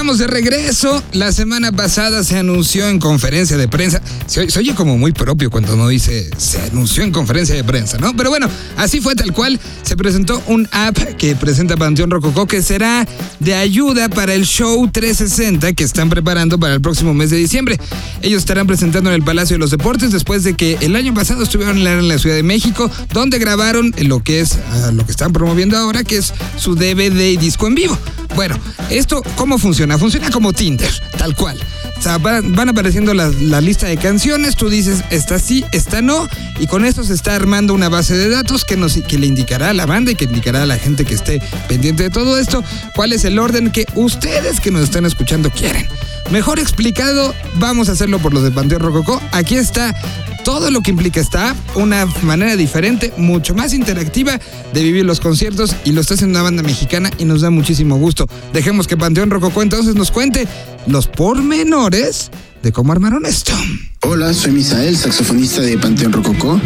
estamos de regreso. La semana pasada se anunció en conferencia de prensa. Se, oye como muy propio cuando uno dice se anunció en conferencia de prensa, ¿no? Pero bueno, así fue tal cual. Se presentó un app que presenta Panteón Rococó que será de ayuda para el show 360 que están preparando para el próximo mes de diciembre. Ellos estarán presentando en el Palacio de los Deportes después de que el año pasado estuvieron en la Ciudad de México, donde grabaron lo que es ah, lo que están promoviendo ahora, que es su DVD y disco en vivo. Bueno, esto, ¿cómo funciona? Funciona como Tinder, tal cual. Van, apareciendo la, lista de canciones, tú dices, esta sí, esta no, y con esto se está armando una base de datos que, nos, que le indicará a la banda y que indicará a la gente que esté pendiente de todo esto cuál es el orden que ustedes que nos están escuchando quieren. Mejor explicado, vamos a hacerlo por los de Panteón Rococó. Aquí está todo lo que implica app, una manera diferente, mucho más interactiva de vivir los conciertos y lo está haciendo una banda mexicana y nos da muchísimo gusto. Dejemos que Panteón Rococó entonces nos cuente los pormenores de cómo armaron esto. Hola, soy Misael, saxofonista de Panteón Rococó.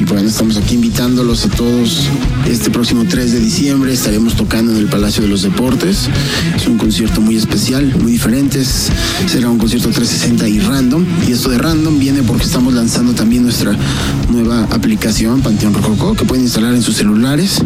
Y bueno, estamos aquí invitándolos a todos. Este próximo 3 de diciembre estaremos tocando en el Palacio de los Deportes. Es un concierto muy especial, muy diferente. Será un concierto 360 y random. Y esto de random viene porque estamos lanzando también nuestra nueva aplicación, Panteón Rococó, que pueden instalar en sus celulares.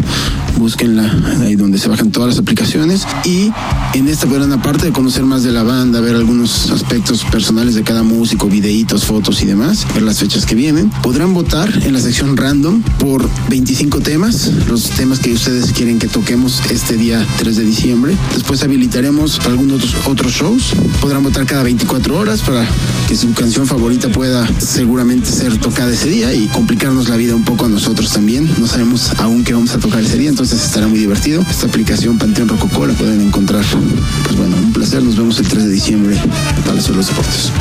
Búsquenla ahí donde se bajan todas las aplicaciones. Y en esta podrán, aparte de conocer más de la banda, ver algunos aspectos personales de cada músico, videitos, fotos y demás, ver las fechas que vienen. Podrán votar en la sección random por 25 temas, los temas que ustedes quieren que toquemos este día 3 de diciembre. Después habilitaremos algunos otros shows. Podrán votar cada 24 horas para que su canción favorita pueda seguramente ser tocada ese día y complicarnos la vida un poco a nosotros también. No sabemos aún qué vamos a tocar ese día, entonces estará muy divertido. Esta aplicación Panteón Rococó la pueden encontrar. Pues bueno, un placer. Nos vemos el 3 de diciembre Palacio de los Deportes.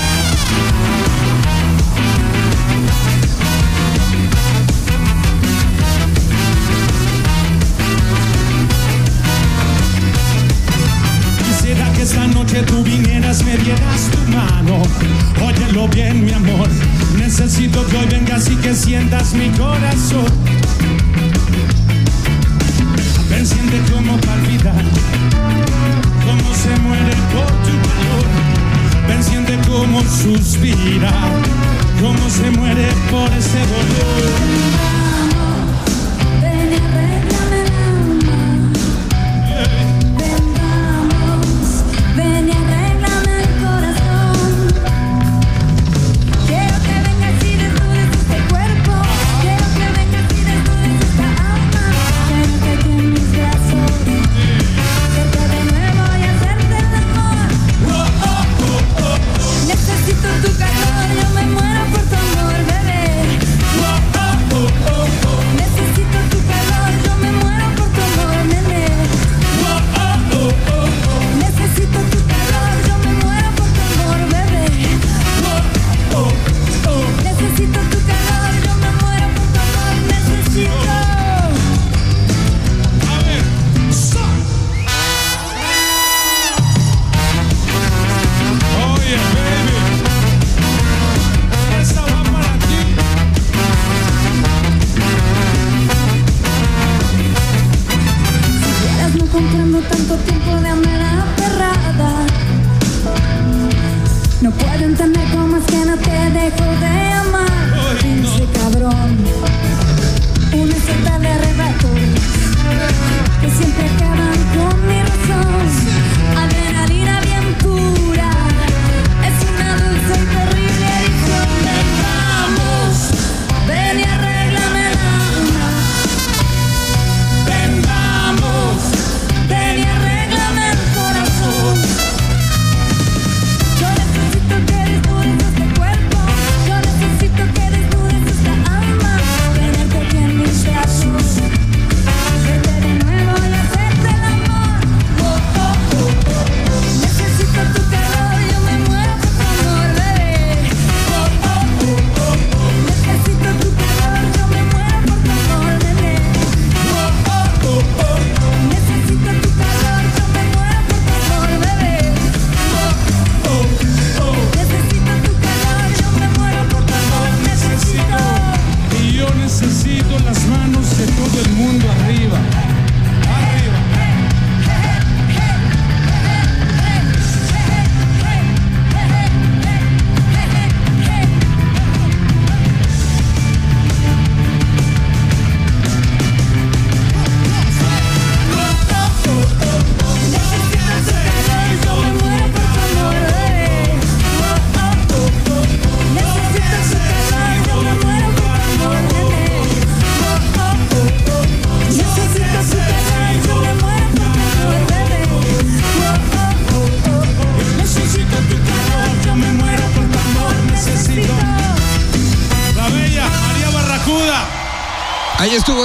tú vinieras, me dieras tu mano. Óyelo bien, mi amor. Necesito que hoy vengas y que sientas mi corazón. Como palpita, cómo se muere por tu calor. Ven, siente como suspira, cómo se muere por ese dolor.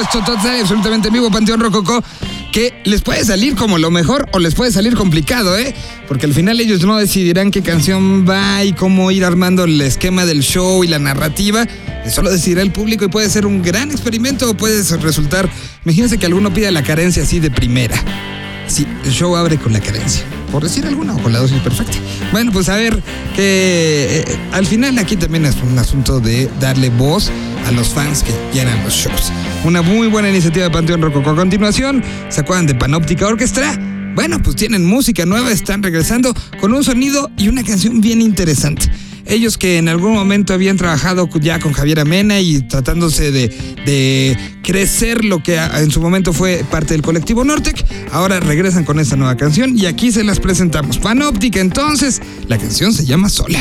Esto absolutamente en vivo, Panteón Rococó, que les puede salir como lo mejor o les puede salir complicado, ¿eh? Porque al final ellos no decidirán qué canción va y cómo ir armando el esquema del show y la narrativa. Eso lo decidirá el público y puede ser un gran experimento o puede resultar. Imagínense que alguno pida la carencia así de primera. Sí, el show abre con la carencia. Por decir alguna o con la dosis perfecta. Bueno, pues a ver, que eh, al final aquí también es un asunto de darle voz a los fans que llenan los shows. Una muy buena iniciativa de Panteón Rococo. A continuación, ¿se acuerdan de Panóptica Orquestra? Bueno, pues tienen música nueva, están regresando con un sonido y una canción bien interesante. Ellos que en algún momento habían trabajado ya con Javier Amena y tratándose de, de crecer lo que en su momento fue parte del colectivo Nortec, ahora regresan con esta nueva canción y aquí se las presentamos. Panóptica, entonces, la canción se llama Sola.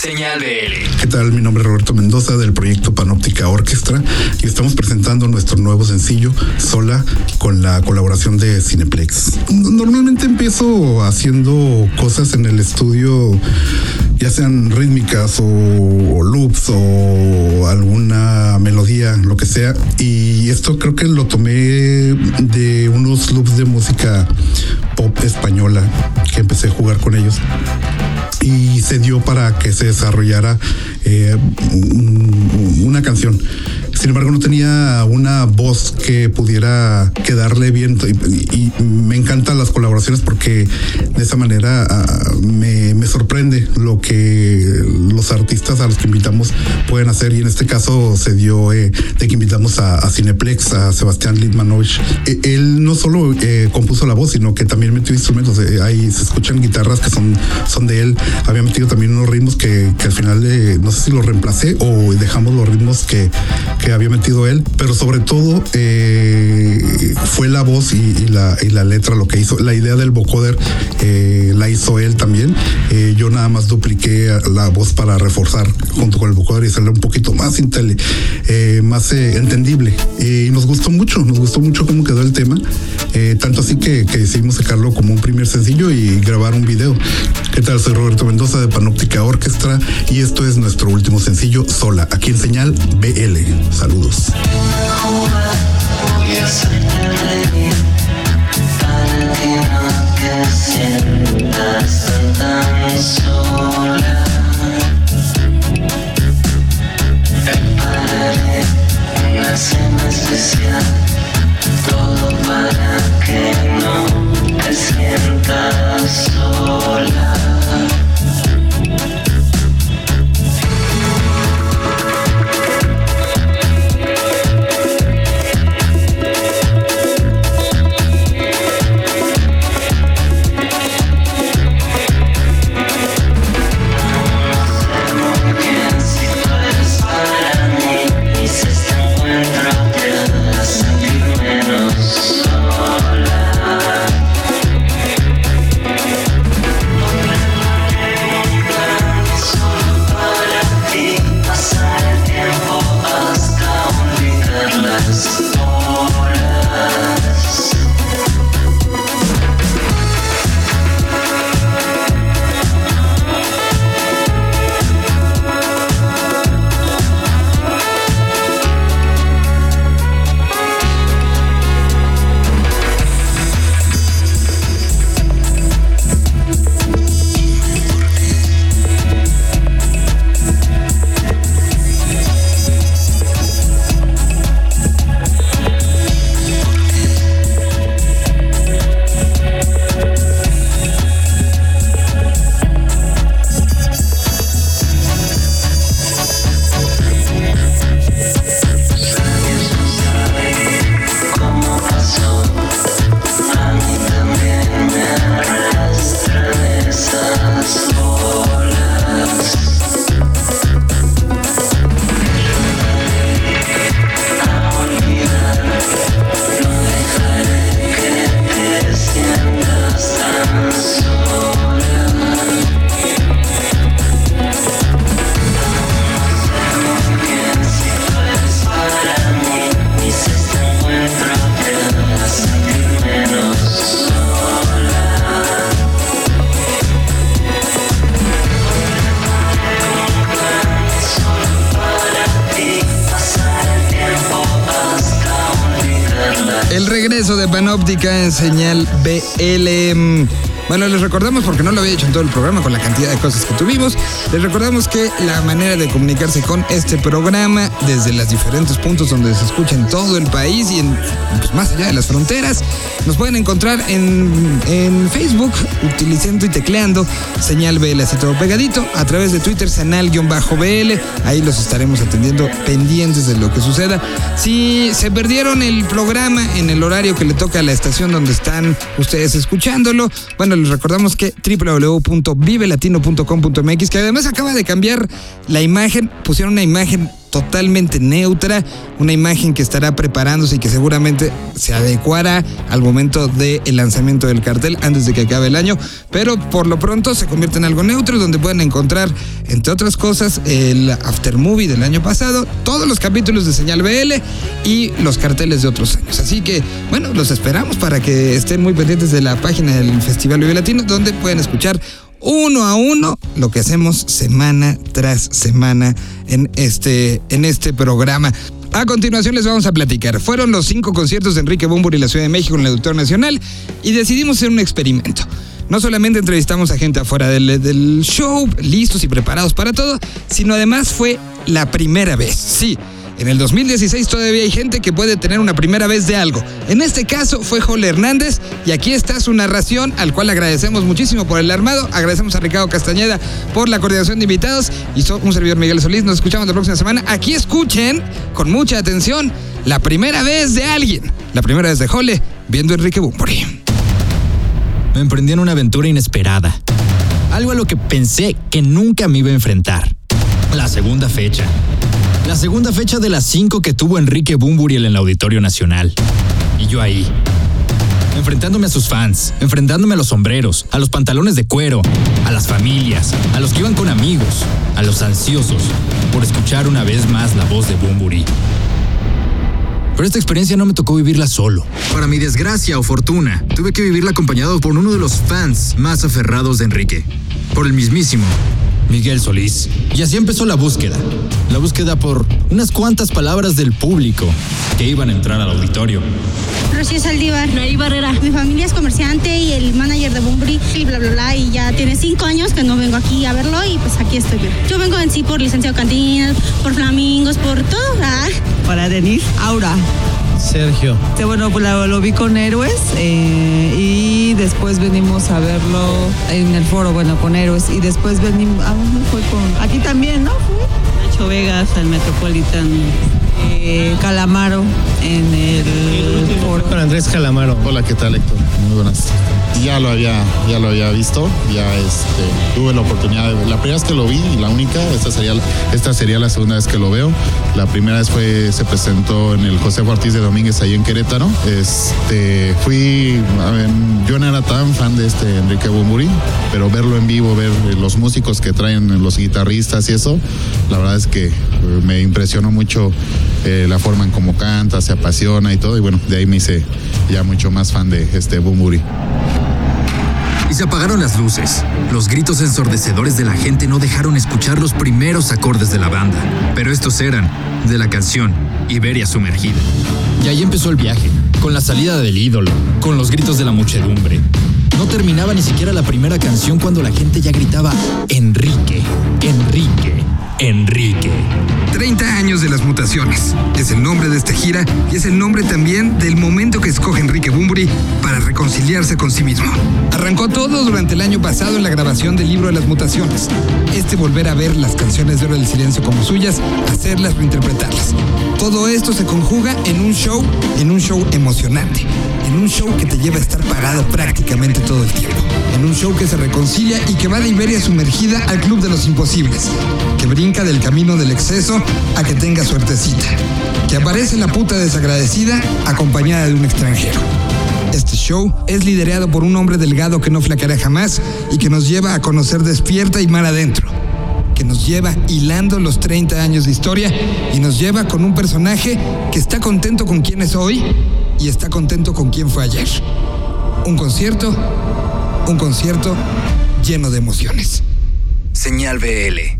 Señal BL. ¿Qué tal? Mi nombre es Roberto Mendoza del proyecto Panóptica Orquestra y estamos presentando nuestro nuevo sencillo Sola con la colaboración de Cineplex. Normalmente empiezo haciendo cosas en el estudio, ya sean rítmicas o loops o alguna melodía, lo que sea. Y esto creo que lo tomé de unos loops de música pop española empecé a jugar con ellos y se dio para que se desarrollara eh, una canción. Sin embargo, no tenía una voz que pudiera quedarle bien y, me encantan las colaboraciones porque de esa manera uh, me, me, sorprende lo que los artistas a los que invitamos pueden hacer y en este caso se dio eh, de que invitamos a, Cineplex, a Sebastián Litmanovich. Eh, él no solo eh, compuso la voz, sino que también metió instrumentos. ahí se escuchan guitarras que son, son de él. Había metido también unos ritmos que, al final no sé si los reemplacé o dejamos los ritmos que había metido él, pero sobre todo eh, fue la voz y, la, letra lo que hizo. La idea del vocoder eh, la hizo él también. Eh, yo nada más dupliqué la voz para reforzar junto con el vocoder y hacerla un poquito más intele, más entendible. y nos gustó mucho, nos gustó mucho cómo quedó el tema. tanto así que, decidimos sacarlo como un primer sencillo y grabar un video. ¿Qué tal? Soy Roberto Mendoza de Panóptica Orquestra y esto es nuestro último sencillo, Sola, aquí en señal BL. Saludos. En señal BL. Bueno, les recordamos, porque no lo había hecho en todo el programa con la cantidad de cosas que tuvimos, les recordamos que la manera de comunicarse con este programa desde los diferentes puntos donde se escucha en todo el país y en, pues, más allá de las fronteras, nos pueden encontrar en, en Facebook utilizando y tecleando señal BL así todo pegadito, a través de Twitter señal-BL, ahí los estaremos atendiendo pendientes de lo que suceda. Si se perdieron el programa en el horario que le toca a la estación donde están ustedes escuchándolo, bueno, les recordamos que www.vivelatino.com.mx, que además acaba de cambiar la imagen, pusieron una imagen totalmente neutra, una imagen que estará preparándose y que seguramente se adecuará al momento del lanzamiento del cartel antes de que acabe el año, pero por lo pronto se convierte en algo neutro donde pueden encontrar, entre otras cosas, el aftermovie del año pasado, todos los capítulos de Señal BL y los carteles de otros años. Así que, bueno, los esperamos para que estén muy pendientes de la página del Festival Vive Latino, donde pueden escuchar uno a uno lo que hacemos semana tras semana en este, en este programa. A continuación les vamos a platicar. Fueron los cinco conciertos de Enrique Bumburi en la Ciudad de México en el Auditorio Nacional y decidimos hacer un experimento. No solamente entrevistamos a gente afuera del, del show, listos y preparados para todo, sino además fue la primera vez. Sí, en el 2016 todavía hay gente que puede tener una primera vez de algo. En este caso fue Jole Hernández y aquí está su narración, al cual agradecemos muchísimo por el armado. Agradecemos a Ricardo Castañeda por la coordinación de invitados y so- un servidor Miguel Solís. Nos escuchamos la próxima semana. Aquí escuchen con mucha atención la primera vez de alguien. La primera vez de Jole viendo Enrique Bumburi. me emprendí en una aventura inesperada. Algo a lo que pensé que nunca me iba a enfrentar. La segunda fecha. La segunda fecha de las cinco que tuvo Enrique Bumburiel en el Auditorio Nacional. Y yo ahí. Enfrentándome a sus fans, enfrentándome a los sombreros, a los pantalones de cuero, a las familias, a los que iban con amigos, a los ansiosos, por escuchar una vez más la voz de Bumburi. Pero esta experiencia no me tocó vivirla solo. Para mi desgracia o fortuna, tuve que vivirla acompañado por uno de los fans más aferrados de Enrique, por el mismísimo Miguel Solís. Y así empezó la búsqueda. La búsqueda por unas cuantas palabras del público que iban a entrar al auditorio. Rocío Saldívar. Naí Barrera. Mi familia es comerciante y el manager de Bumbri y bla, bla, bla. Y ya tiene cinco años que no vengo aquí a verlo y pues aquí estoy bien. Yo vengo en sí por licenciado Cantinas, por Flamingos, por todo. Para Denis, Aura. Sergio. Este, bueno, pues lo, lo vi con Héroes eh, y después venimos a verlo en el foro, bueno, con Héroes. Y después venimos, ah, ¿dónde fue con? Aquí también, ¿no? Fue Nacho Vegas al Metropolitan. eh, Calamaro en el foro. Con Andrés Calamaro. Hola, ¿qué tal, Héctor? Muy buenas. Ya lo había, ya lo había visto, ya este, tuve la oportunidad de La primera vez que lo vi y la única, esta sería, esta sería la segunda vez que lo veo. La primera vez fue, se presentó en el José Ortiz de Domínguez ahí en Querétaro. Este, fui, yo no era tan fan de este Enrique Bumburi, pero verlo en vivo, ver los músicos que traen, los guitarristas y eso, la verdad es que eh, me impresionó mucho eh, la forma en cómo canta, se apasiona y todo, y bueno, de ahí me hice ya mucho más fan de este Bumburi. Se apagaron las luces. Los gritos ensordecedores de la gente no dejaron escuchar los primeros acordes de la banda. Pero estos eran de la canción Iberia Sumergida. Y ahí empezó el viaje, con la salida del ídolo, con los gritos de la muchedumbre. No terminaba ni siquiera la primera canción cuando la gente ya gritaba Enrique, Enrique, Enrique. 30 años de las mutaciones. Es el nombre de esta gira y es el nombre también del momento que escoge Enrique Bumburi para reconciliarse con sí mismo. Arrancó todo durante el año pasado en la grabación del libro de las mutaciones. Este volver a ver las canciones de Oro del Silencio como suyas, hacerlas, reinterpretarlas. Todo esto se conjuga en un show, en un show emocionante, en un show que te lleva a estar parado prácticamente todo el tiempo. En un show que se reconcilia y que va de Iberia sumergida al Club de los Imposibles, que brinca del camino del exceso a que tenga suertecita, que aparece la puta desagradecida acompañada de un extranjero. Este show es liderado por un hombre delgado que no flaqueará jamás y que nos lleva a conocer despierta y mar adentro, que nos lleva hilando los 30 años de historia y nos lleva con un personaje que está contento con quien es hoy y está contento con quien fue ayer. Un concierto, un concierto lleno de emociones. Señal BL.